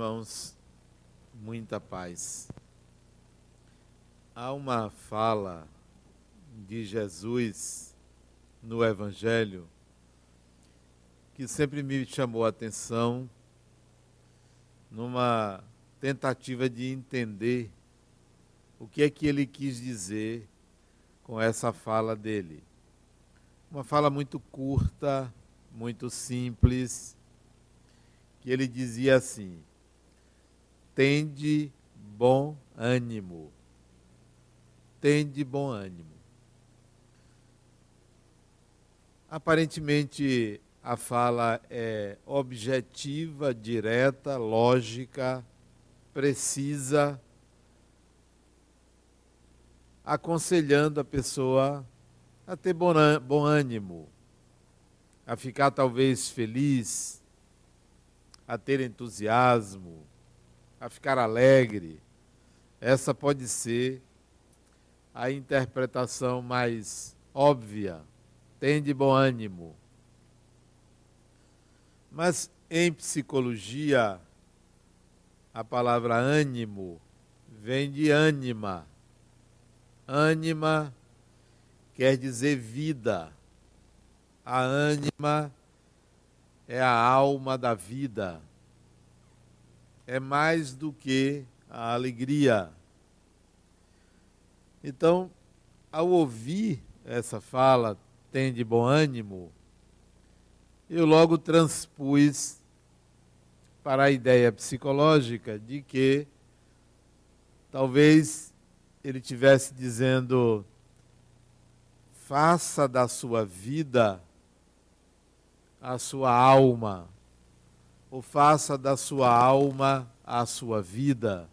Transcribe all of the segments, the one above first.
irmãos, muita paz. Há uma fala de Jesus no Evangelho que sempre me chamou a atenção numa tentativa de entender o que é que ele quis dizer com essa fala dele. Uma fala muito curta, muito simples, que ele dizia assim: tende bom ânimo. Tende bom ânimo. Aparentemente, a fala é objetiva, direta, lógica, precisa, aconselhando a pessoa a ter bom ânimo, a ficar talvez feliz, a ter entusiasmo, a ficar alegre. Essa pode ser a interpretação mais óbvia. Tem de bom ânimo. Mas em psicologia, a palavra ânimo vem de ânima. Ânima quer dizer vida. A ânima é a alma da vida é mais do que a alegria. Então, ao ouvir essa fala, tem de bom ânimo, eu logo transpus para a ideia psicológica de que talvez ele tivesse dizendo faça da sua vida a sua alma ou faça da sua alma a sua vida.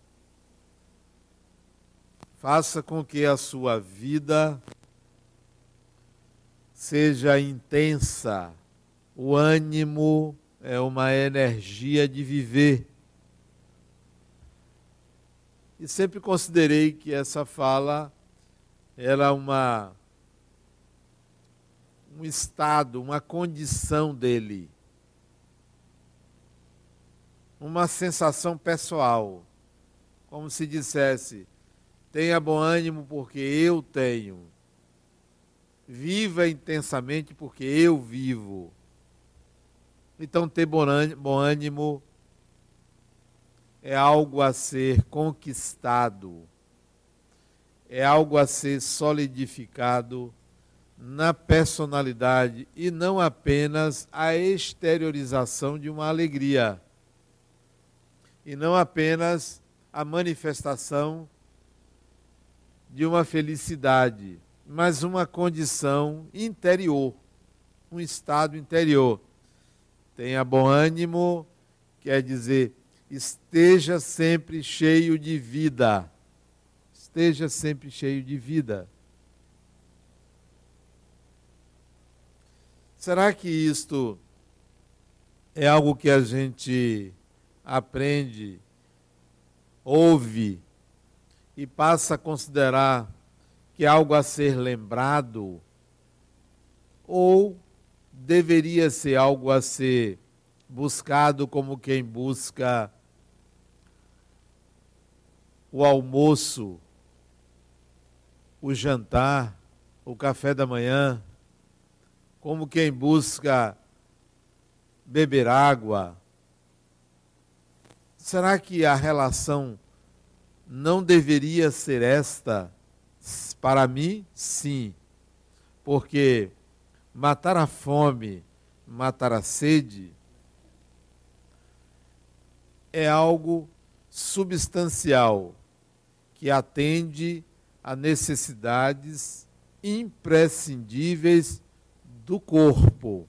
Faça com que a sua vida seja intensa. O ânimo é uma energia de viver. E sempre considerei que essa fala era uma um estado, uma condição dele uma sensação pessoal, como se dissesse: tenha bom ânimo porque eu tenho, viva intensamente porque eu vivo. Então, ter bom ânimo é algo a ser conquistado, é algo a ser solidificado na personalidade e não apenas a exteriorização de uma alegria e não apenas a manifestação de uma felicidade, mas uma condição interior, um estado interior. Tenha bom ânimo, quer dizer, esteja sempre cheio de vida. Esteja sempre cheio de vida. Será que isto é algo que a gente aprende, ouve e passa a considerar que é algo a ser lembrado, ou deveria ser algo a ser buscado como quem busca o almoço, o jantar, o café da manhã, como quem busca beber água, Será que a relação não deveria ser esta? Para mim, sim. Porque matar a fome, matar a sede, é algo substancial que atende a necessidades imprescindíveis do corpo.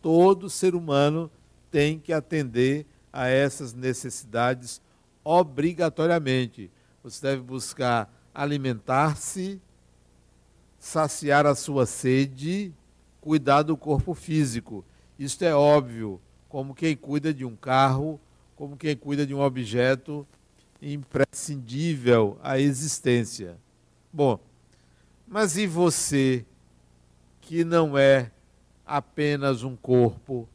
Todo ser humano tem que atender a essas necessidades obrigatoriamente. Você deve buscar alimentar-se, saciar a sua sede, cuidar do corpo físico. Isto é óbvio, como quem cuida de um carro, como quem cuida de um objeto imprescindível à existência. Bom, mas e você que não é apenas um corpo,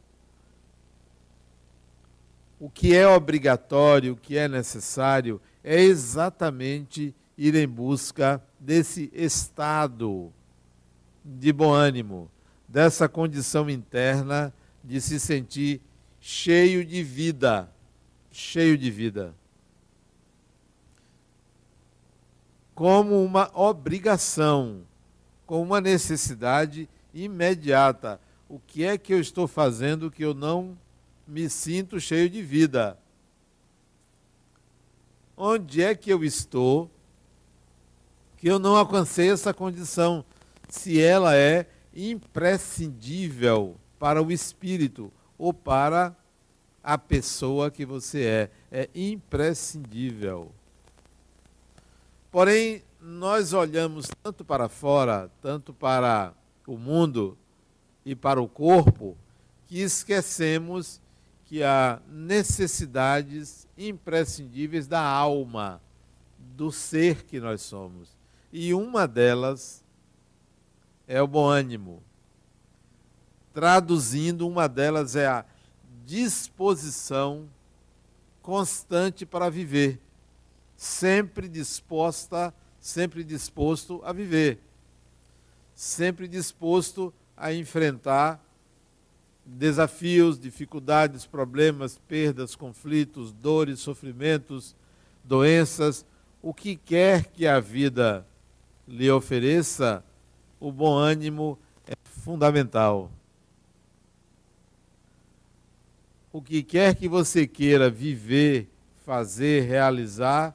o que é obrigatório, o que é necessário, é exatamente ir em busca desse estado de bom ânimo, dessa condição interna de se sentir cheio de vida, cheio de vida. Como uma obrigação, como uma necessidade imediata. O que é que eu estou fazendo que eu não me sinto cheio de vida? Onde é que eu estou que eu não alcancei essa condição? Se ela é imprescindível para o espírito ou para a pessoa que você é. É imprescindível. Porém, nós olhamos tanto para fora, tanto para o mundo e para o corpo, que esquecemos que há necessidades imprescindíveis da alma, do ser que nós somos. E uma delas é o bom ânimo. Traduzindo, uma delas é a disposição constante para viver, sempre disposta, sempre disposto a viver, sempre disposto a enfrentar desafios, dificuldades, problemas, perdas, conflitos, dores, sofrimentos, doenças, o que quer que a vida lhe ofereça, o bom ânimo é fundamental. O que quer que você queira viver, fazer, realizar,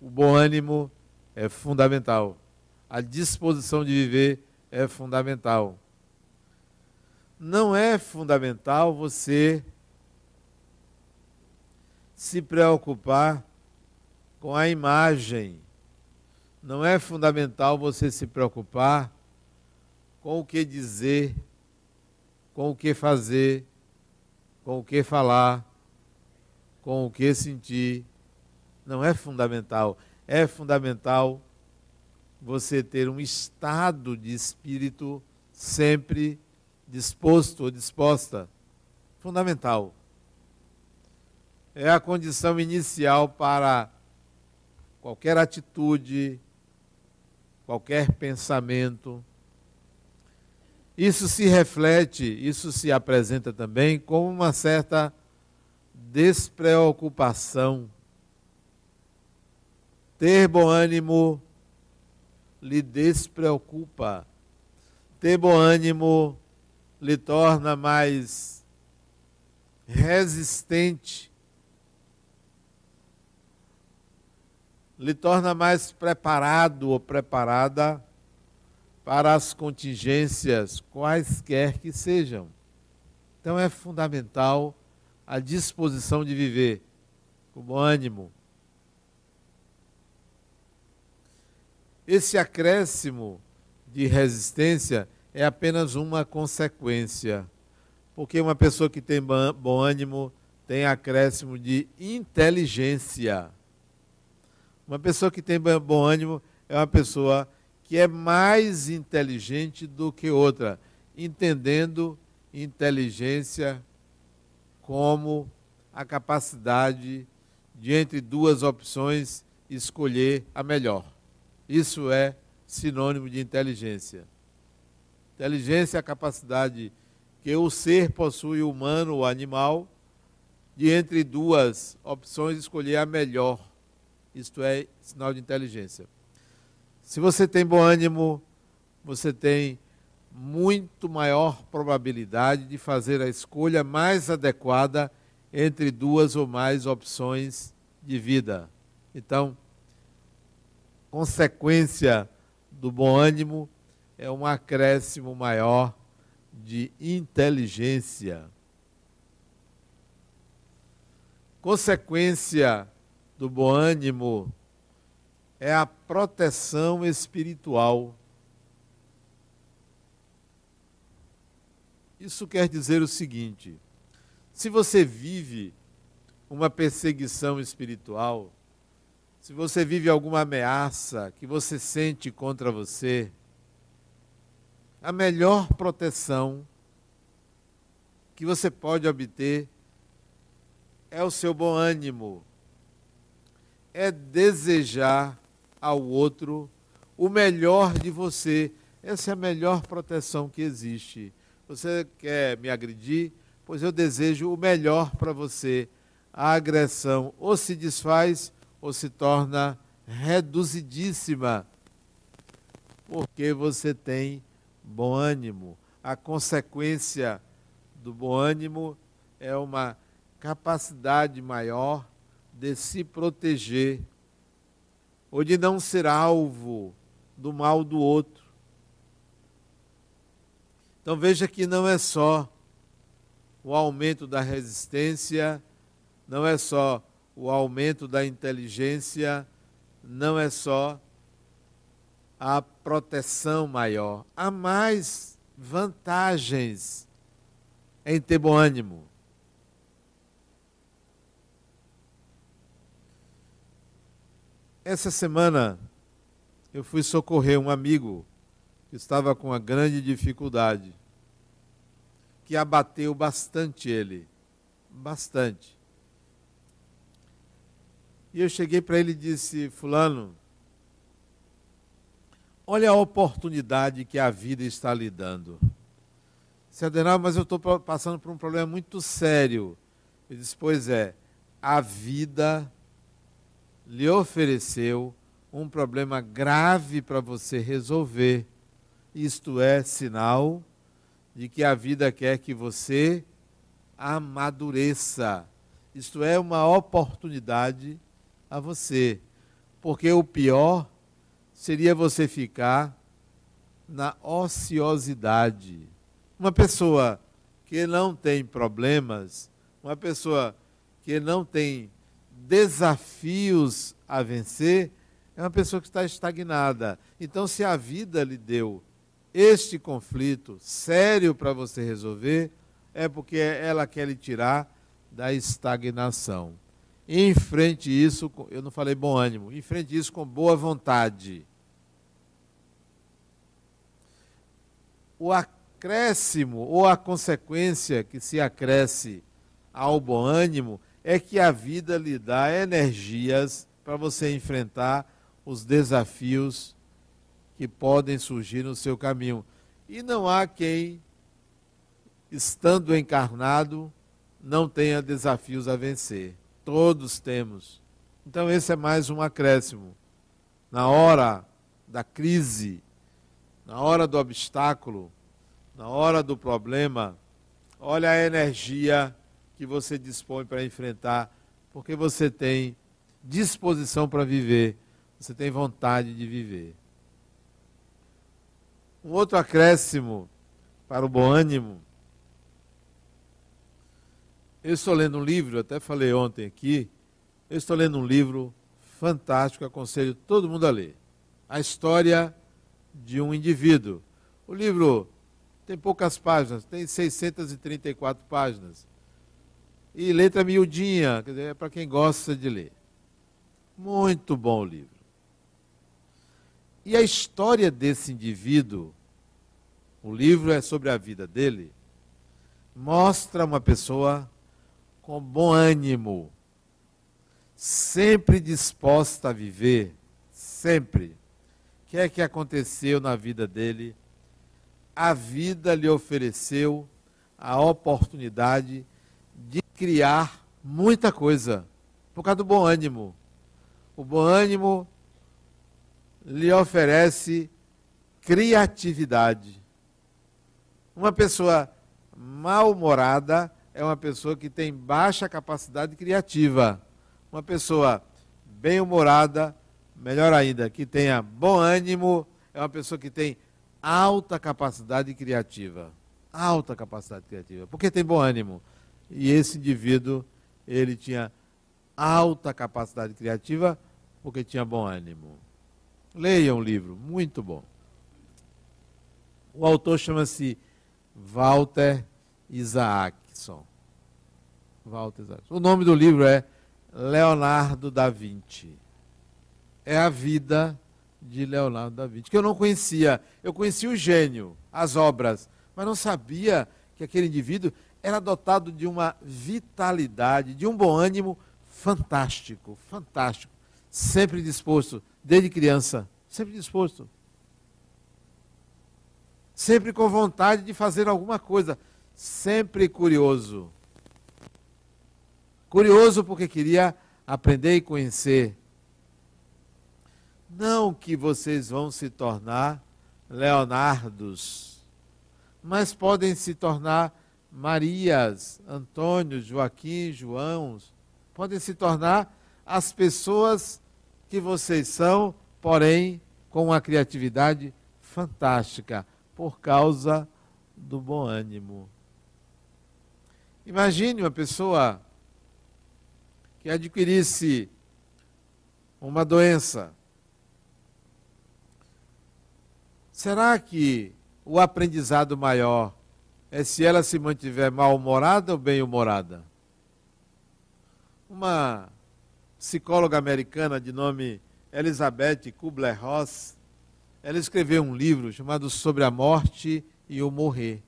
o bom ânimo é fundamental. A disposição de viver é fundamental. Não é fundamental você se preocupar com a imagem não é fundamental você se preocupar com o que dizer, com o que fazer, com o que falar, com o que sentir. Não é fundamental. É fundamental você ter um estado de espírito sempre disposto ou disposta. Fundamental. É a condição inicial para qualquer atitude, qualquer pensamento. Isso se reflete, isso se apresenta também como uma certa despreocupação. Ter bom ânimo lhe despreocupa. Ter bom ânimo lhe torna mais resistente lhe torna mais preparado ou preparada para as contingências, quaisquer que sejam. Então é fundamental a disposição de viver com bom ânimo. Esse acréscimo de resistência é apenas uma consequência, porque uma pessoa que tem bom ânimo tem acréscimo de inteligência. Uma pessoa que tem bom ânimo é uma pessoa que é mais inteligente do que outra, entendendo inteligência como a capacidade de, entre duas opções, escolher a melhor. Isso é sinônimo de inteligência. Inteligência é a capacidade que o ser possui, humano ou animal, de entre duas opções escolher a melhor isto é sinal de inteligência. Se você tem bom ânimo, você tem muito maior probabilidade de fazer a escolha mais adequada entre duas ou mais opções de vida. Então, consequência do bom ânimo é um acréscimo maior de inteligência. Consequência do bom ânimo é a proteção espiritual. Isso quer dizer o seguinte: se você vive uma perseguição espiritual, se você vive alguma ameaça que você sente contra você, a melhor proteção que você pode obter é o seu bom ânimo, é desejar ao outro o melhor de você. Essa é a melhor proteção que existe. Você quer me agredir? Pois eu desejo o melhor para você. A agressão ou se desfaz ou se torna reduzidíssima, porque você tem bom ânimo. A consequência do bom ânimo é uma capacidade maior de se proteger ou de não ser alvo do mal do outro. Então veja que não é só o aumento da resistência, não é só o aumento da inteligência, não é só a proteção maior. Há mais vantagens em ter bom ânimo. Essa semana eu fui socorrer um amigo que estava com uma grande dificuldade, que abateu bastante ele, bastante. E eu cheguei para ele e disse: Fulano, olha a oportunidade que a vida está lhe dando. Se Adenal, mas eu estou passando por um problema muito sério. Ele disse: Pois é, a vida lhe ofereceu um problema grave para você resolver. Isto é sinal de que a vida quer que você amadureça. Isto é uma oportunidade a você. Porque o pior seria você ficar na ociosidade. Uma pessoa que não tem problemas, uma pessoa que não tem desafios a vencer, é uma pessoa que está estagnada. Então, se a vida lhe deu este conflito sério para você resolver, é porque ela quer lhe tirar da estagnação. Enfrente isso, eu não falei bom ânimo, enfrente isso com boa vontade. O acréscimo ou a consequência que se acresce ao bom ânimo é que a vida lhe dá energias para você enfrentar os desafios que podem surgir no seu caminho. E não há quem, estando encarnado, não tenha desafios a vencer. Todos temos. Então, esse é mais um acréscimo. Na hora da crise, na hora do obstáculo, na hora do problema, olha a energia que você dispõe para enfrentar, porque você tem disposição para viver, você tem vontade de viver. Um outro acréscimo para o bom ânimo eu estou lendo um livro, até falei ontem aqui, eu estou lendo um livro fantástico, aconselho todo mundo a ler. A história de um indivíduo. O livro tem poucas páginas, tem 634 páginas. E letra miudinha, quer dizer, é para quem gosta de ler. Muito bom o livro. E a história desse indivíduo, o livro é sobre a vida dele, mostra uma pessoa com bom ânimo, sempre disposta a viver, sempre. O que é que aconteceu na vida dele? A vida lhe ofereceu a oportunidade de criar muita coisa, por causa do bom ânimo. O bom ânimo lhe oferece criatividade. Uma pessoa mal-humorada é uma pessoa que tem baixa capacidade criativa. Uma pessoa bem-humorada, melhor ainda, que tenha bom ânimo, é uma pessoa que tem alta capacidade criativa. Alta capacidade criativa. Porque tem bom ânimo. E esse indivíduo, ele tinha alta capacidade criativa porque tinha bom ânimo. Leiam o livro, muito bom. O autor chama-se Walter Isaac. Walter. O nome do livro é Leonardo da Vinci. É a vida de Leonardo da Vinci, que eu não conhecia. Eu conhecia o gênio, as obras, mas não sabia que aquele indivíduo era dotado de uma vitalidade, de um bom ânimo fantástico, fantástico. Sempre disposto, desde criança, sempre disposto. Sempre com vontade de fazer alguma coisa, sempre curioso. Curioso porque queria aprender e conhecer. Não que vocês vão se tornar Leonardos, mas podem se tornar Marias, Antônio, Joaquim, João, podem se tornar as pessoas que vocês são, porém com uma criatividade fantástica, por causa do bom ânimo. Imagine uma pessoa que adquirisse uma doença. Será que o aprendizado maior é se ela se mantiver mal-humorada ou bem-humorada? Uma psicóloga americana de nome Elizabeth Kubler-Ross, ela escreveu um livro chamado Sobre a Morte e o Morrer.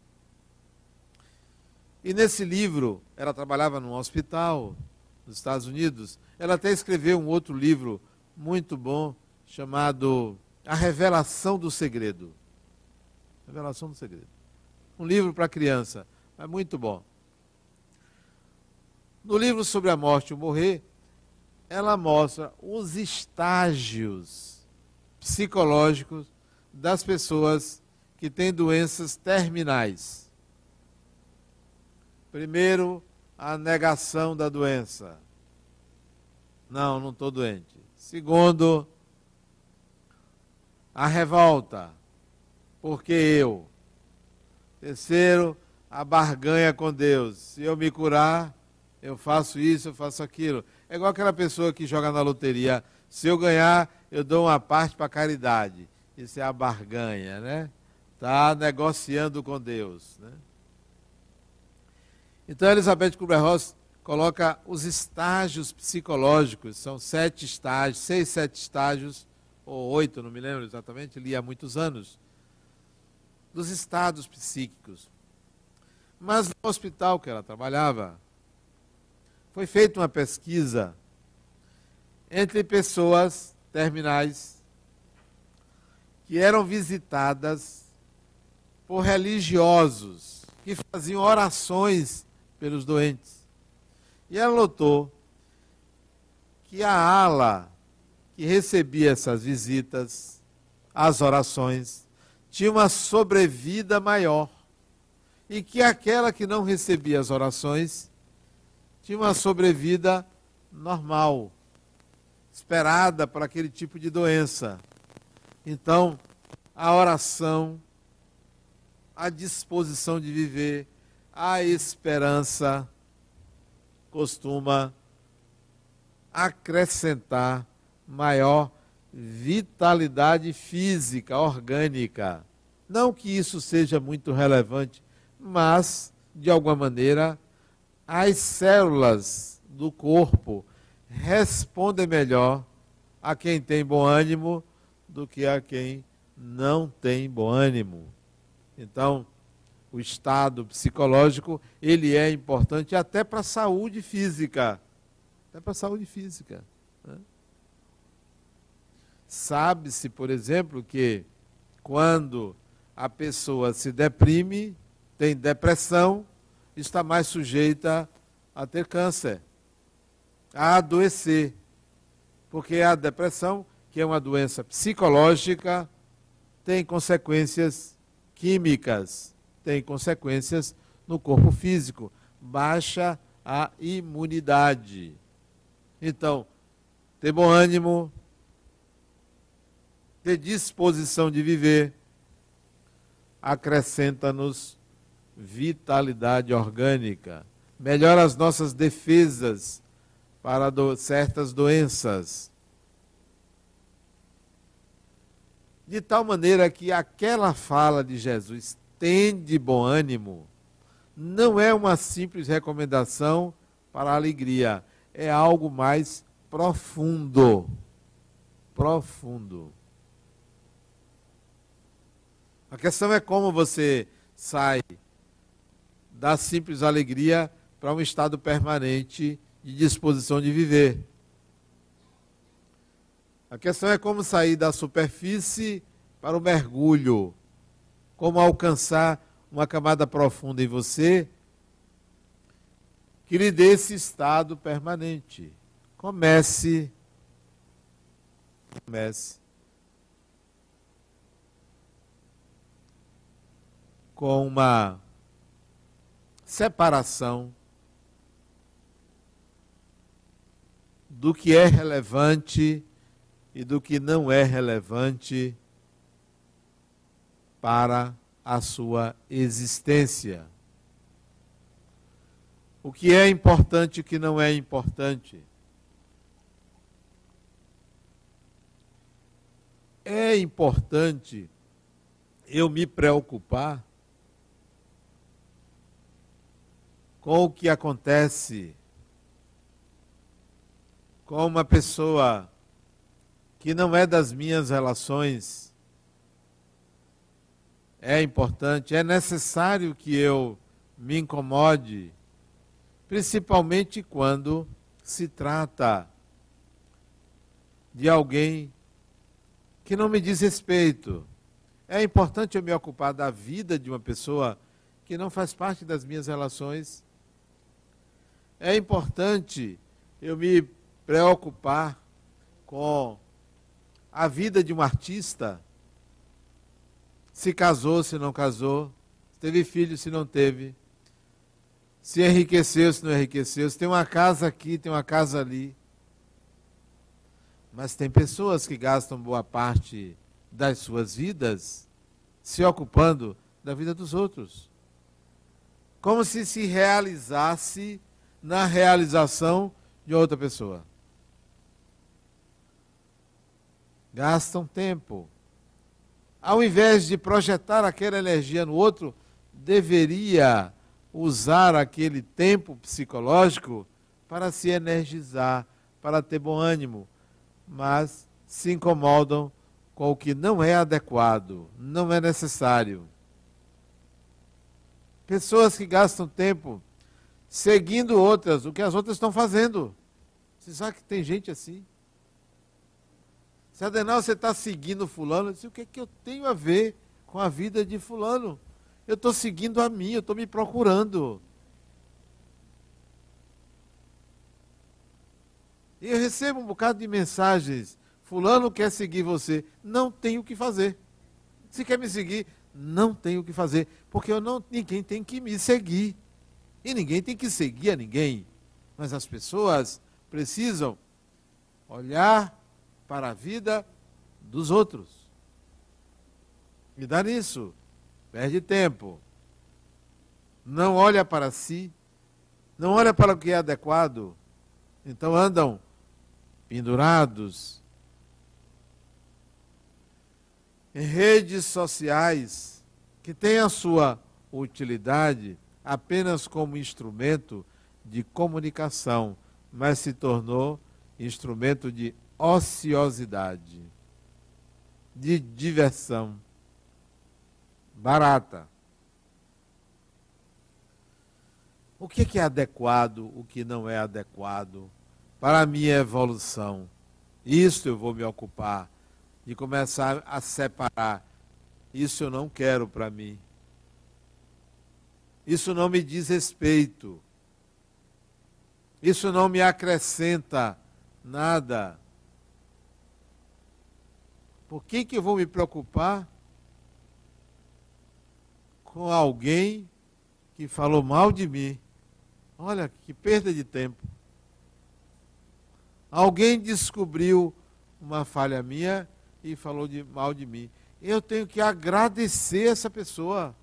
E nesse livro, ela trabalhava num hospital nos Estados Unidos. Ela até escreveu um outro livro muito bom chamado A Revelação do Segredo. Revelação do Segredo. Um livro para criança, mas muito bom. No livro sobre a morte e o morrer, ela mostra os estágios psicológicos das pessoas que têm doenças terminais. Primeiro, a negação da doença. Não, não estou doente. Segundo, a revolta. Porque eu. Terceiro, a barganha com Deus. Se eu me curar, eu faço isso, eu faço aquilo. É igual aquela pessoa que joga na loteria. Se eu ganhar, eu dou uma parte para caridade. Isso é a barganha, né? Está negociando com Deus. Né? Então, Elizabeth Kubler-Ross coloca os estágios psicológicos, são sete estágios, seis, sete estágios, ou oito, não me lembro exatamente, li há muitos anos, dos estados psíquicos. Mas no hospital que ela trabalhava, foi feita uma pesquisa entre pessoas terminais que eram visitadas por religiosos que faziam orações pelos doentes. E ela notou que a ala que recebia essas visitas, as orações, tinha uma sobrevida maior. E que aquela que não recebia as orações tinha uma sobrevida normal, esperada para aquele tipo de doença. Então, a oração, a disposição de viver, a esperança costuma acrescentar maior vitalidade física, orgânica. Não que isso seja muito relevante, mas, de alguma maneira, as células do corpo respondem melhor a quem tem bom ânimo do que a quem não tem bom ânimo. Então, o estado psicológico, ele é importante até para a saúde física. Até para a saúde física. Né? Sabe-se, por exemplo, que quando a pessoa se deprime, tem depressão, está mais sujeita a ter câncer, a adoecer. Porque a depressão, que é uma doença psicológica, tem consequências químicas tem consequências no corpo físico, baixa a imunidade. Então, ter bom ânimo, ter disposição de viver, acrescenta-nos vitalidade orgânica, melhora as nossas defesas para do, certas doenças. De tal maneira que aquela fala de Jesus tende bom ânimo, não é uma simples recomendação para a alegria, é algo mais profundo. Profundo. A questão é como você sai da simples alegria para um estado permanente de disposição de viver. A questão é como sair da superfície para o mergulho, como alcançar uma camada profunda em você que lhe dê esse estado permanente. Comece. Comece. Com uma separação do que é relevante e do que não é relevante para a sua existência. O que é importante e o que não é importante. É importante eu me preocupar com o que acontece com uma pessoa que não é das minhas relações, é importante, é necessário que eu me incomode, principalmente quando se trata de alguém que não me diz respeito. É importante eu me ocupar da vida de uma pessoa que não faz parte das minhas relações. É importante eu me preocupar com a vida de um artista, se casou, se não casou, se teve filho, se não teve, se enriqueceu, se não enriqueceu, se tem uma casa aqui, tem uma casa ali. Mas tem pessoas que gastam boa parte das suas vidas se ocupando da vida dos outros. Como se se realizasse na realização de outra pessoa. gastam tempo. Ao invés de projetar aquela energia no outro, deveria usar aquele tempo psicológico para se energizar, para ter bom ânimo, mas se incomodam com o que não é adequado, não é necessário. Pessoas que gastam tempo seguindo outras, o que as outras estão fazendo. Você sabe que tem gente assim? Se Adenal, você está seguindo fulano, eu disse, o que, é que eu tenho a ver com a vida de fulano? Eu estou seguindo a mim, eu estou me procurando. E eu recebo um bocado de mensagens. Fulano quer seguir você. Não tenho o que fazer. Se quer me seguir, não tenho o que fazer. Porque eu não, ninguém tem que me seguir. E ninguém tem que seguir a ninguém. Mas as pessoas precisam olhar para a vida dos outros. E dá nisso, perde tempo. Não olha para si, não olha para o que é adequado. Então andam pendurados em redes sociais que têm a sua utilidade apenas como instrumento de comunicação, mas se tornou instrumento de ociosidade, de diversão barata. O que é adequado, o que não é adequado para a minha evolução? Isso eu vou me ocupar de começar a separar. Isso eu não quero para mim. Isso não me diz respeito. Isso não me acrescenta nada. Por que, que eu vou me preocupar com alguém que falou mal de mim? Olha que perda de tempo. Alguém descobriu uma falha minha e falou de, mal de mim. Eu tenho que agradecer essa pessoa.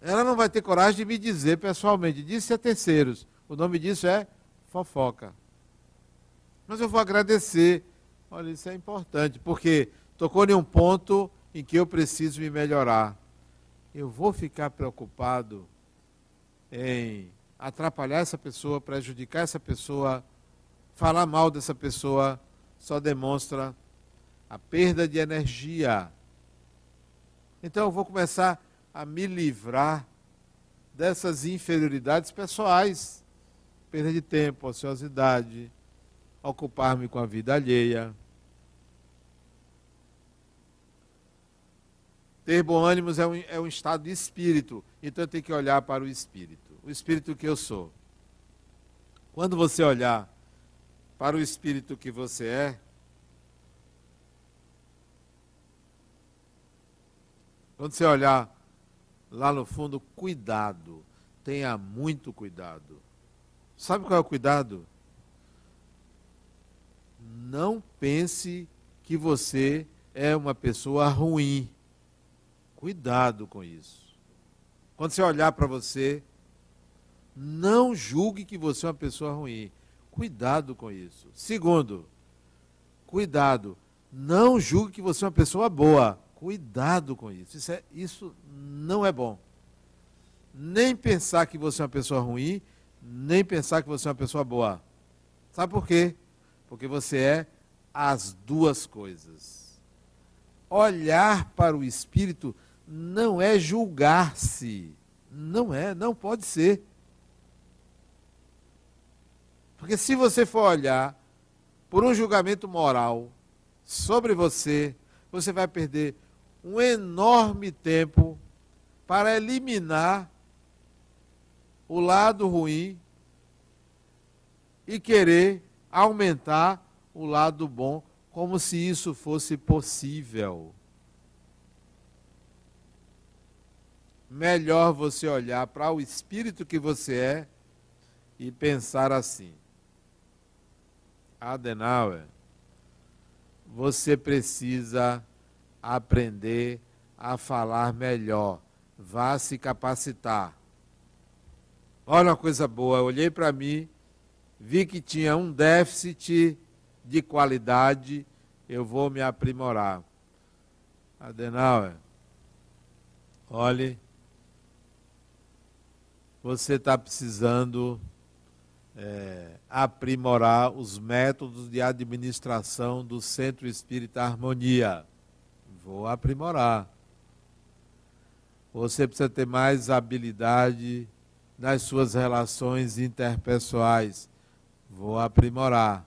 Ela não vai ter coragem de me dizer pessoalmente. Disse a terceiros. O nome disso é fofoca. Mas eu vou agradecer Olha, isso é importante, porque tocou em um ponto em que eu preciso me melhorar. Eu vou ficar preocupado em atrapalhar essa pessoa, prejudicar essa pessoa, falar mal dessa pessoa, só demonstra a perda de energia. Então eu vou começar a me livrar dessas inferioridades pessoais. Perda de tempo, ociosidade, ocupar-me com a vida alheia. Ter bom ânimo é um, é um estado de espírito, então tenho que olhar para o espírito, o espírito que eu sou. Quando você olhar para o espírito que você é, quando você olhar lá no fundo, cuidado, tenha muito cuidado. Sabe qual é o cuidado? Não pense que você é uma pessoa ruim. Cuidado com isso. Quando você olhar para você, não julgue que você é uma pessoa ruim. Cuidado com isso. Segundo, cuidado. Não julgue que você é uma pessoa boa. Cuidado com isso. Isso, é, isso não é bom. Nem pensar que você é uma pessoa ruim, nem pensar que você é uma pessoa boa. Sabe por quê? Porque você é as duas coisas. Olhar para o espírito não é julgar-se. Não é, não pode ser. Porque se você for olhar por um julgamento moral sobre você, você vai perder um enorme tempo para eliminar o lado ruim e querer aumentar o lado bom, como se isso fosse possível. Melhor você olhar para o espírito que você é e pensar assim: Adenauer, você precisa aprender a falar melhor, vá se capacitar. Olha uma coisa boa, eu olhei para mim, vi que tinha um déficit de qualidade, eu vou me aprimorar. Adenauer, olhe você está precisando é, aprimorar os métodos de administração do Centro Espírita Harmonia. Vou aprimorar. Você precisa ter mais habilidade nas suas relações interpessoais. Vou aprimorar.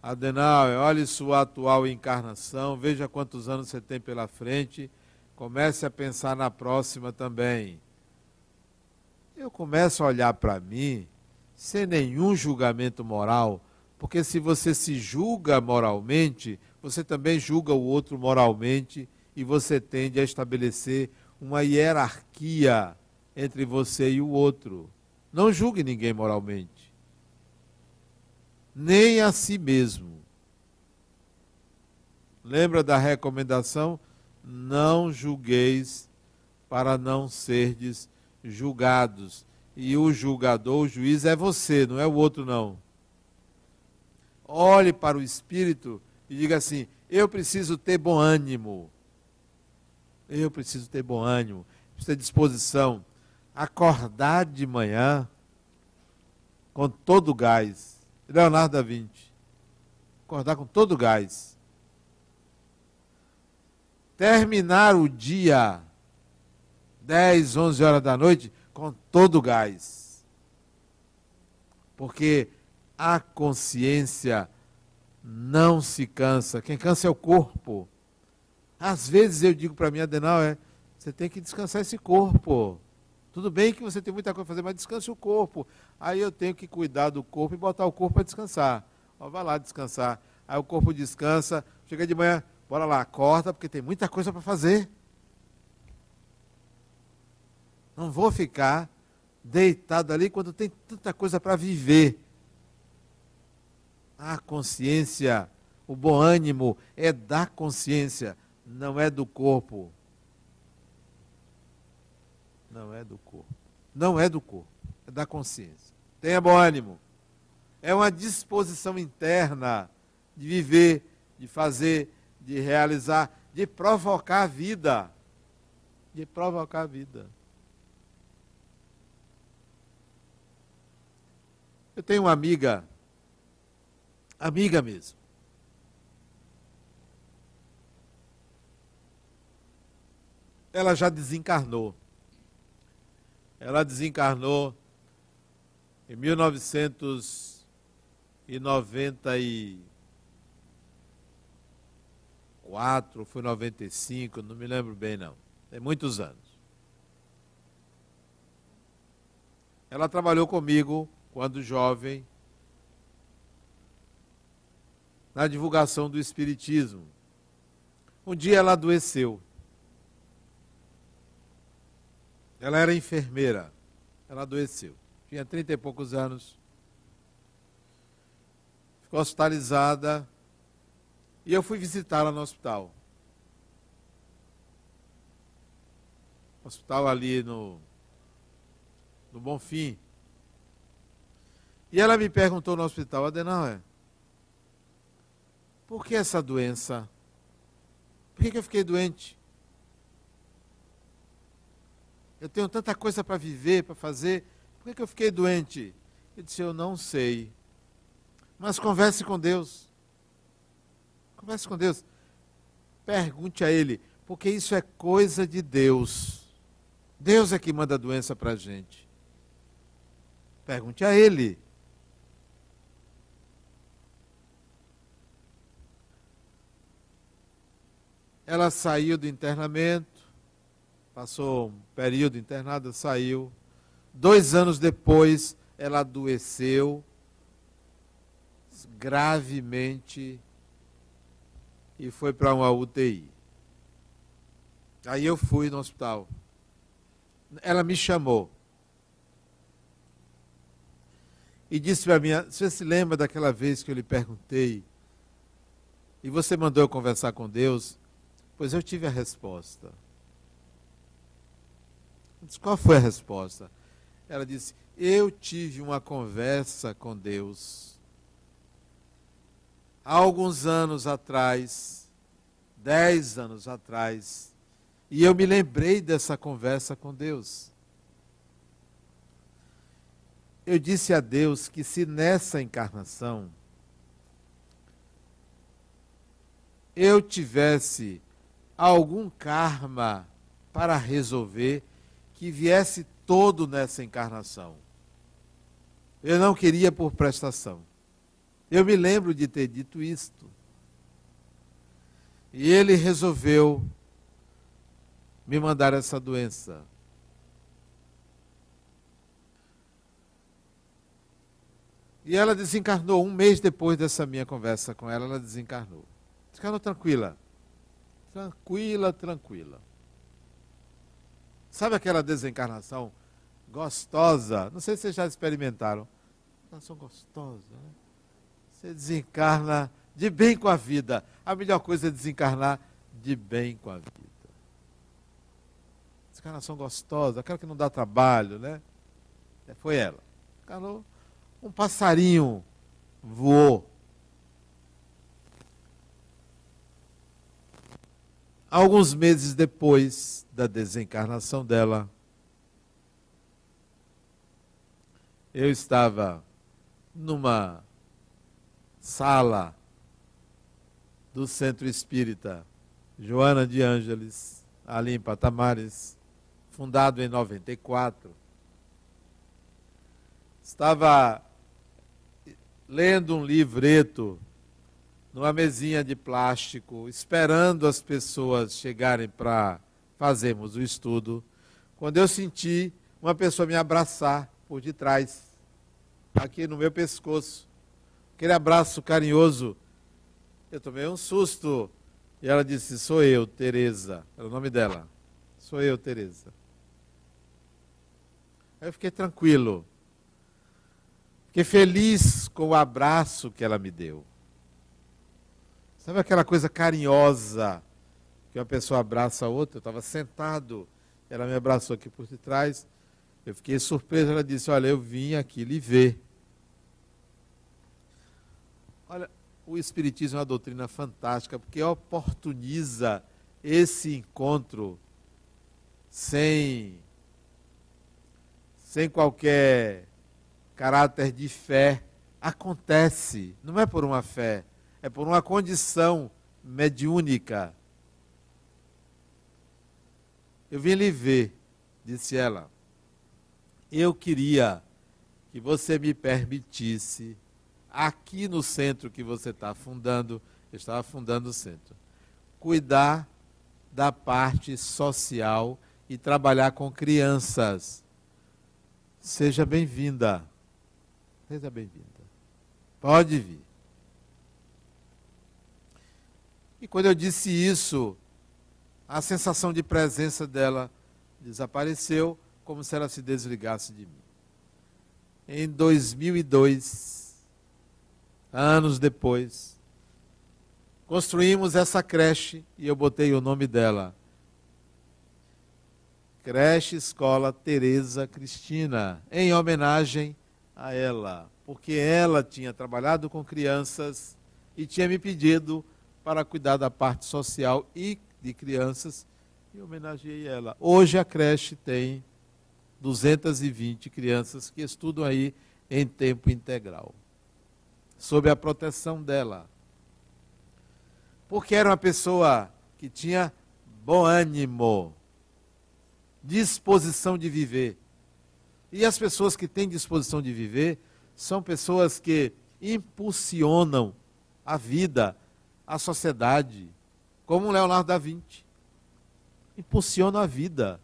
Adenauer, olhe sua atual encarnação, veja quantos anos você tem pela frente, comece a pensar na próxima também eu começo a olhar para mim sem nenhum julgamento moral, porque se você se julga moralmente, você também julga o outro moralmente e você tende a estabelecer uma hierarquia entre você e o outro. Não julgue ninguém moralmente, nem a si mesmo. Lembra da recomendação? Não julgueis para não serdes julgados. E o julgador, o juiz é você, não é o outro não. Olhe para o espírito e diga assim: eu preciso ter bom ânimo. Eu preciso ter bom ânimo, preciso ter disposição. Acordar de manhã com todo o gás. Leonardo da Vinci. Acordar com todo o gás. Terminar o dia 10, 11 horas da noite, com todo o gás. Porque a consciência não se cansa. Quem cansa é o corpo. Às vezes eu digo para mim, Adenal, é, você tem que descansar esse corpo. Tudo bem que você tem muita coisa a fazer, mas descanse o corpo. Aí eu tenho que cuidar do corpo e botar o corpo para descansar. Ó, vai lá descansar. Aí o corpo descansa, chega de manhã, bora lá, acorda, porque tem muita coisa para fazer. Não vou ficar deitado ali quando tem tanta coisa para viver. A consciência, o bom ânimo é da consciência, não é do corpo. Não é do corpo. Não é do corpo, é da consciência. Tenha bom ânimo. É uma disposição interna de viver, de fazer, de realizar, de provocar a vida. De provocar a vida. Eu tenho uma amiga, amiga mesmo. Ela já desencarnou. Ela desencarnou em 1994, foi 95, não me lembro bem não. Tem muitos anos. Ela trabalhou comigo quando jovem na divulgação do Espiritismo. Um dia ela adoeceu. Ela era enfermeira. Ela adoeceu. Tinha trinta e poucos anos. Ficou hospitalizada. E eu fui visitá-la no hospital. Hospital ali no, no Bonfim. E ela me perguntou no hospital, Adenauer, por que essa doença? Por que, eu fiquei doente? Eu tenho tanta coisa para viver, para fazer. Por que, eu fiquei doente? Ele disse: Eu não sei. Mas converse com Deus. Converse com Deus. Pergunte a Ele, porque isso é coisa de Deus. Deus é que manda a doença para a gente. Pergunte a Ele. Ela saiu do internamento, passou um período internada, saiu. Dois anos depois, ela adoeceu gravemente e foi para uma UTI. Aí eu fui no hospital. Ela me chamou. E disse para mim: Você se lembra daquela vez que eu lhe perguntei? E você mandou eu conversar com Deus? Pois eu tive a resposta. Eu disse, qual foi a resposta? Ela disse: Eu tive uma conversa com Deus. Há alguns anos atrás, dez anos atrás, e eu me lembrei dessa conversa com Deus. Eu disse a Deus que se nessa encarnação eu tivesse algum karma para resolver que viesse todo nessa encarnação. Eu não queria por prestação. Eu me lembro de ter dito isto. E ele resolveu me mandar essa doença. E ela desencarnou um mês depois dessa minha conversa com ela, ela desencarnou. Desencarnou tranquila. Tranquila, tranquila. Sabe aquela desencarnação gostosa? Não sei se vocês já experimentaram. Desencarnação gostosa, né? Você desencarna de bem com a vida. A melhor coisa é desencarnar de bem com a vida. Desencarnação gostosa, aquela que não dá trabalho, né? É, foi ela. Encarnou. Um passarinho voou Alguns meses depois da desencarnação dela, eu estava numa sala do Centro Espírita Joana de Ângeles, ali em Patamares, fundado em 94. Estava lendo um livreto numa mesinha de plástico, esperando as pessoas chegarem para fazermos o estudo, quando eu senti uma pessoa me abraçar por detrás, aqui no meu pescoço. Aquele abraço carinhoso. Eu tomei um susto. E ela disse: Sou eu, Tereza. Era o nome dela. Sou eu, Tereza. Aí eu fiquei tranquilo. Fiquei feliz com o abraço que ela me deu. Sabe aquela coisa carinhosa que uma pessoa abraça a outra? Eu estava sentado, ela me abraçou aqui por detrás. Eu fiquei surpreso. Ela disse: Olha, eu vim aqui lhe ver. Olha, o Espiritismo é uma doutrina fantástica, porque oportuniza esse encontro sem, sem qualquer caráter de fé. Acontece, não é por uma fé, é por uma condição mediúnica. Eu vim lhe ver, disse ela. eu queria que você me permitisse, aqui no centro que você está fundando, eu estava fundando o centro, cuidar da parte social e trabalhar com crianças. Seja bem-vinda. Seja bem-vinda. Pode vir. E quando eu disse isso, a sensação de presença dela desapareceu, como se ela se desligasse de mim. Em 2002, anos depois, construímos essa creche e eu botei o nome dela. Creche Escola Tereza Cristina, em homenagem a ela, porque ela tinha trabalhado com crianças e tinha me pedido para cuidar da parte social e de crianças e homenageei ela. Hoje a creche tem 220 crianças que estudam aí em tempo integral, sob a proteção dela. Porque era uma pessoa que tinha bom ânimo, disposição de viver. E as pessoas que têm disposição de viver são pessoas que impulsionam a vida, a sociedade, como Leonardo da Vinci. Impulsiona a vida.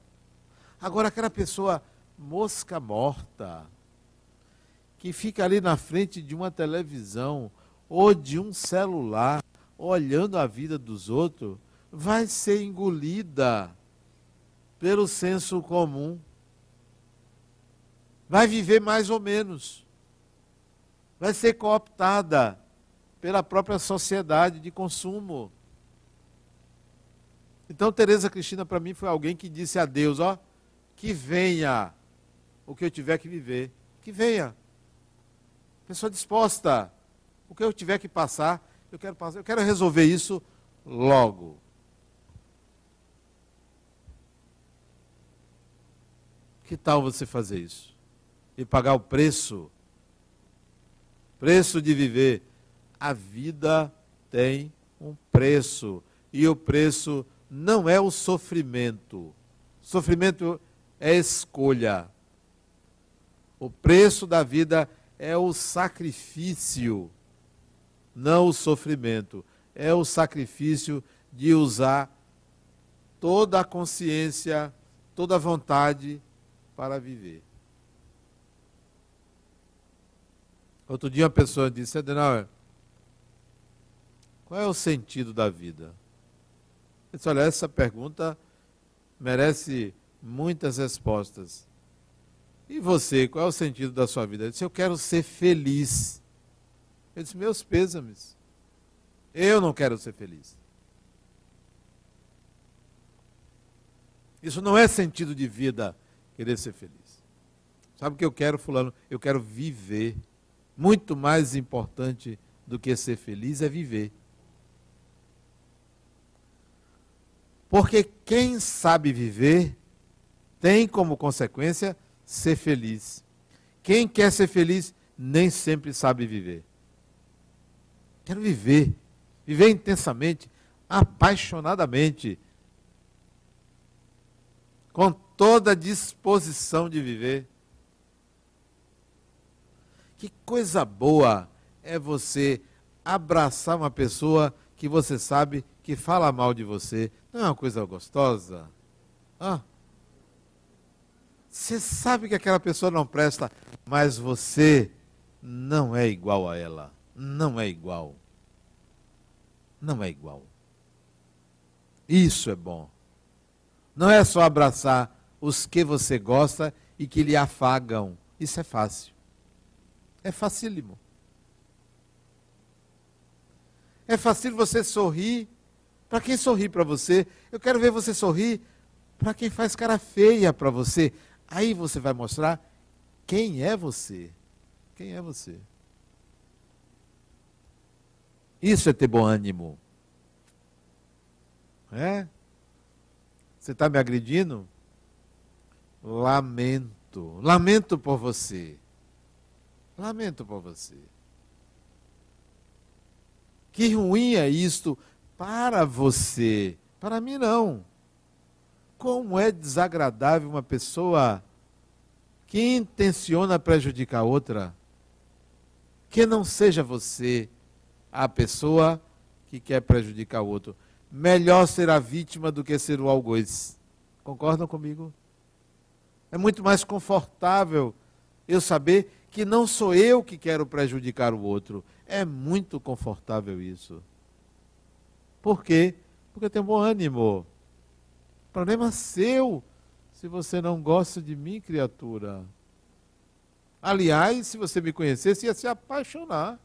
Agora, aquela pessoa mosca morta, que fica ali na frente de uma televisão ou de um celular, olhando a vida dos outros, vai ser engolida pelo senso comum. Vai viver mais ou menos. Vai ser cooptada pela própria sociedade de consumo. Então, Tereza Cristina, para mim, foi alguém que disse a Deus: ó, que venha o que eu tiver que viver, que venha. Pessoa disposta. O que eu tiver que passar, eu quero passar, eu quero resolver isso logo. Que tal você fazer isso? E pagar o preço? Preço de viver. A vida tem um preço. E o preço não é o sofrimento. Sofrimento é escolha. O preço da vida é o sacrifício, não o sofrimento. É o sacrifício de usar toda a consciência, toda a vontade para viver. Outro dia uma pessoa disse, Adenauer, qual é o sentido da vida? Disse, olha, essa pergunta merece muitas respostas. E você, qual é o sentido da sua vida? Ele disse, eu quero ser feliz. Eu disse, meus pêsames. Eu não quero ser feliz. Isso não é sentido de vida, querer ser feliz. Sabe o que eu quero, fulano? Eu quero viver. Muito mais importante do que ser feliz é viver. Porque quem sabe viver tem como consequência ser feliz. Quem quer ser feliz nem sempre sabe viver. Quero viver, viver intensamente, apaixonadamente, com toda a disposição de viver. Que coisa boa é você abraçar uma pessoa que você sabe que fala mal de você. Não é uma coisa gostosa? Ah. Você sabe que aquela pessoa não presta, mas você não é igual a ela. Não é igual. Não é igual. Isso é bom. Não é só abraçar os que você gosta e que lhe afagam. Isso é fácil. É facílimo. É fácil você sorrir para quem sorri para você, eu quero ver você sorrir para quem faz cara feia para você. Aí você vai mostrar quem é você. Quem é você? Isso é ter bom ânimo. É? Você está me agredindo? Lamento. Lamento por você. Lamento por você. Que ruim é isto para você. Para mim, não. Como é desagradável uma pessoa que intenciona prejudicar outra, que não seja você a pessoa que quer prejudicar o outro. Melhor ser a vítima do que ser o algoz. Concordam comigo? É muito mais confortável eu saber que não sou eu que quero prejudicar o outro. É muito confortável isso. Por quê? Porque tenho bom ânimo. Problema seu se você não gosta de mim, criatura. Aliás, se você me conhecesse, ia se apaixonar.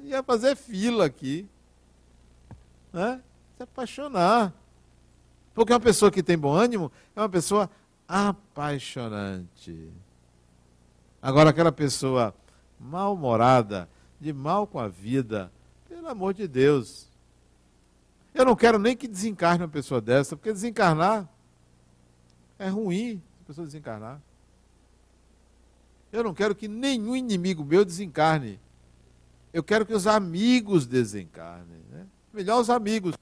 Ia fazer fila aqui. Né? Se apaixonar. Porque uma pessoa que tem bom ânimo é uma pessoa apaixonante. Agora, aquela pessoa mal-humorada, de mal com a vida, pelo amor de Deus. Eu não quero nem que desencarne uma pessoa dessa, porque desencarnar é ruim, a pessoa desencarnar. Eu não quero que nenhum inimigo meu desencarne. Eu quero que os amigos desencarnem. Né? Melhor os amigos.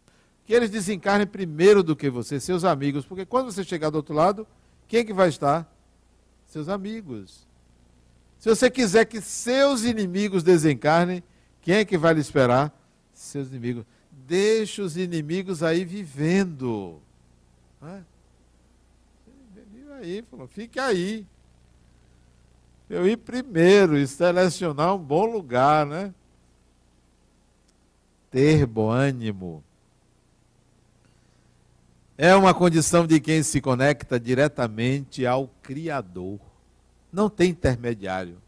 Que eles desencarnem primeiro do que você, seus amigos. Porque quando você chegar do outro lado, quem é que vai estar? Seus amigos. Se você quiser que seus inimigos desencarnem, quem é que vai lhe esperar? Seus inimigos. Deixa os inimigos aí vivendo. Né? Aí, falou, fique aí. Eu ir primeiro e selecionar um bom lugar, né? Ter bom ânimo. É uma condição de quem se conecta diretamente ao Criador. Não tem intermediário.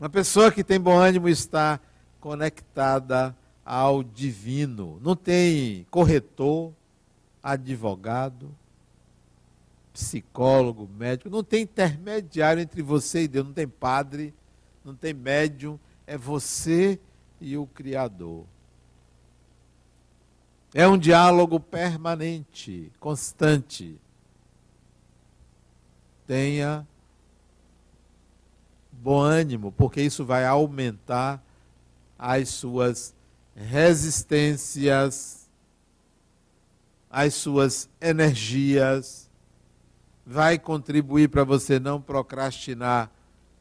Uma pessoa que tem bom ânimo está conectada ao divino. Não tem corretor, advogado, psicólogo, médico. Não tem intermediário entre você e Deus. Não tem padre, não tem médium. É você e o Criador. É um diálogo permanente, constante tenha bom ânimo, porque isso vai aumentar as suas resistências, as suas energias, vai contribuir para você não procrastinar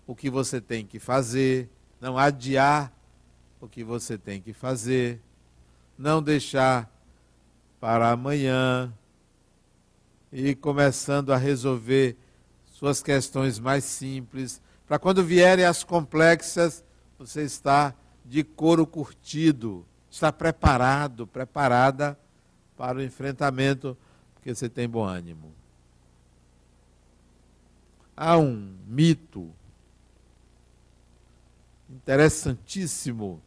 o que você tem que fazer, não adiar o que você tem que fazer, não deixar para amanhã. E começando a resolver suas questões mais simples, para quando vierem as complexas, você está de couro curtido, está preparado, preparada para o enfrentamento, porque você tem bom ânimo. Há um mito interessantíssimo.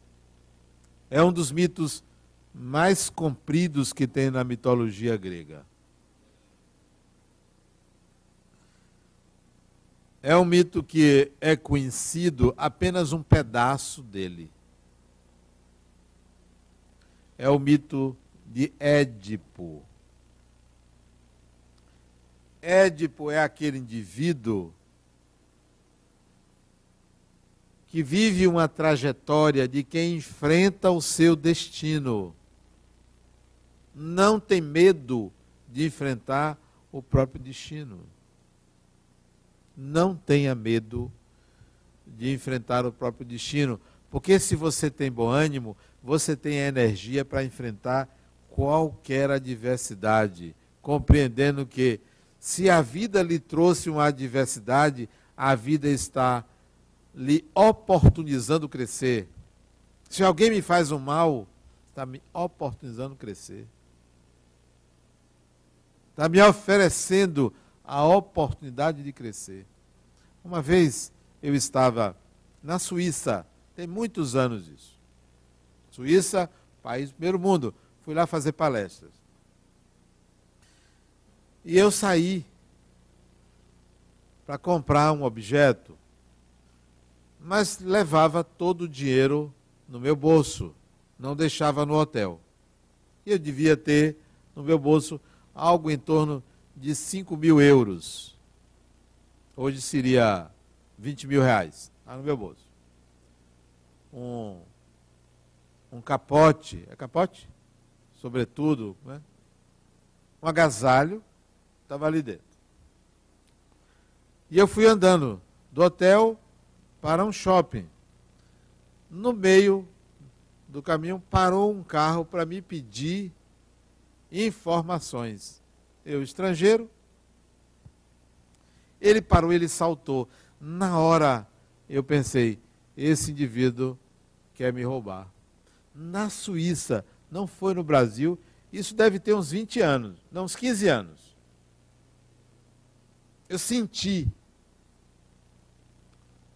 É um dos mitos mais compridos que tem na mitologia grega. É um mito que é conhecido apenas um pedaço dele. É o mito de Édipo. Édipo é aquele indivíduo que vive uma trajetória de quem enfrenta o seu destino. Não tem medo de enfrentar o próprio destino não tenha medo de enfrentar o próprio destino, porque se você tem bom ânimo, você tem a energia para enfrentar qualquer adversidade, compreendendo que se a vida lhe trouxe uma adversidade, a vida está lhe oportunizando crescer. Se alguém me faz um mal, está me oportunizando crescer. Está me oferecendo a oportunidade de crescer. Uma vez eu estava na Suíça, tem muitos anos isso. Suíça, país do primeiro mundo. Fui lá fazer palestras. E eu saí para comprar um objeto, mas levava todo o dinheiro no meu bolso, não deixava no hotel. E eu devia ter no meu bolso algo em torno de 5 mil euros. Hoje seria 20 mil reais. Está no meu bolso. Um, um capote. É capote? Sobretudo. Né? Um agasalho. Estava ali dentro. E eu fui andando do hotel para um shopping. No meio do caminho parou um carro para me pedir informações. Eu, estrangeiro, ele parou, ele saltou. Na hora eu pensei, esse indivíduo quer me roubar. Na Suíça, não foi no Brasil, isso deve ter uns 20 anos, não, uns 15 anos. Eu senti.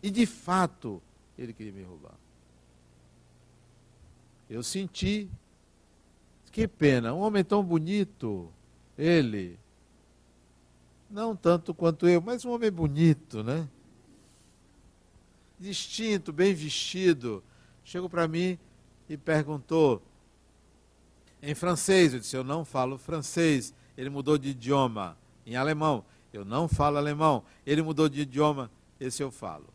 E de fato, ele queria me roubar. Eu senti. Que pena, um homem tão bonito, ele. Não tanto quanto eu, mas um homem bonito, né? Distinto, bem vestido. Chegou para mim e perguntou em francês. Eu disse: Eu não falo francês. Ele mudou de idioma. Em alemão. Eu não falo alemão. Ele mudou de idioma. Esse eu falo.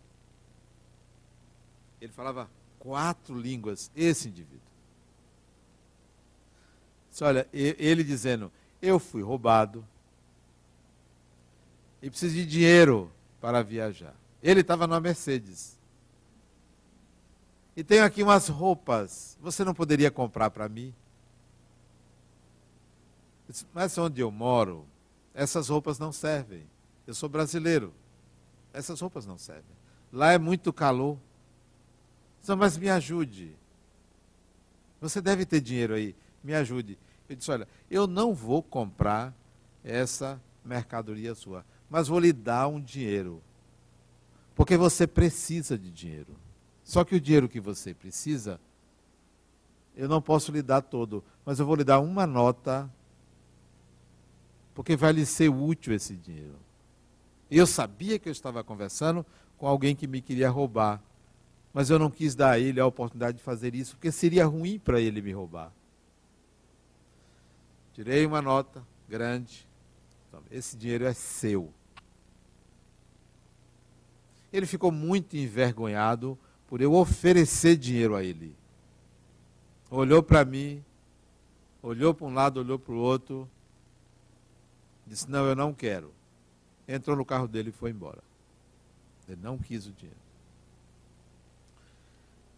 Ele falava quatro línguas, esse indivíduo. Olha, ele dizendo: Eu fui roubado e preciso de dinheiro para viajar. Ele estava numa Mercedes. E tenho aqui umas roupas. Você não poderia comprar para mim? Mas onde eu moro, essas roupas não servem. Eu sou brasileiro. Essas roupas não servem. Lá é muito calor. Disse, Mas me ajude. Você deve ter dinheiro aí. Me ajude. Eu disse: Olha, eu não vou comprar essa mercadoria sua, mas vou lhe dar um dinheiro. Porque você precisa de dinheiro. Só que o dinheiro que você precisa, eu não posso lhe dar todo, mas eu vou lhe dar uma nota, porque vai lhe ser útil esse dinheiro. Eu sabia que eu estava conversando com alguém que me queria roubar, mas eu não quis dar a ele a oportunidade de fazer isso, porque seria ruim para ele me roubar. Tirei uma nota grande, esse dinheiro é seu. Ele ficou muito envergonhado por eu oferecer dinheiro a ele. Olhou para mim, olhou para um lado, olhou para o outro, disse: Não, eu não quero. Entrou no carro dele e foi embora. Ele não quis o dinheiro.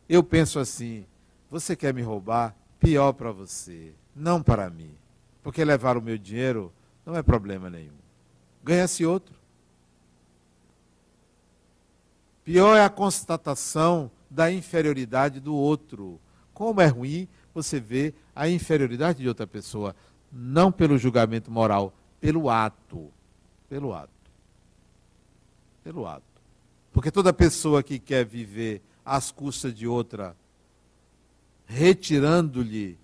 Eu penso assim: você quer me roubar? Pior para você, não para mim. Porque levar o meu dinheiro não é problema nenhum. Ganha-se outro. Pior é a constatação da inferioridade do outro. Como é ruim você ver a inferioridade de outra pessoa, não pelo julgamento moral, pelo ato. Pelo ato. Pelo ato. Porque toda pessoa que quer viver às custas de outra, retirando-lhe,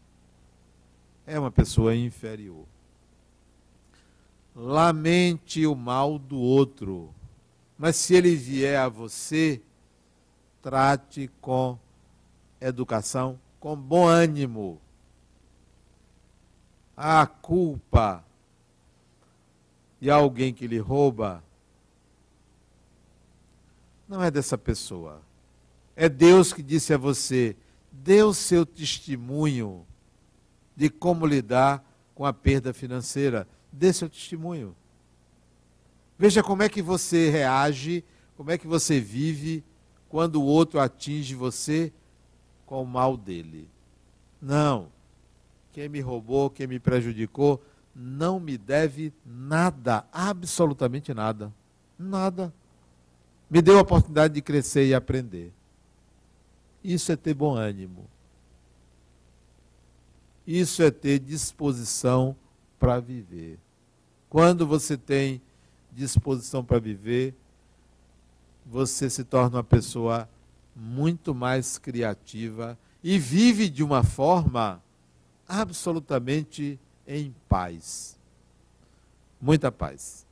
é uma pessoa inferior. Lamente o mal do outro mas se ele vier a você, trate com educação, com bom ânimo. A culpa de alguém que lhe rouba não é dessa pessoa. É Deus que disse a você: dê o seu testemunho de como lidar com a perda financeira. Dê seu testemunho. Veja como é que você reage, como é que você vive quando o outro atinge você com o mal dele. Não. Quem me roubou, quem me prejudicou, não me deve nada, absolutamente nada. Nada. Me deu a oportunidade de crescer e aprender. Isso é ter bom ânimo. Isso é ter disposição para viver. Quando você tem disposição para viver, você se torna uma pessoa muito mais criativa e vive de uma forma absolutamente em paz. Muita paz.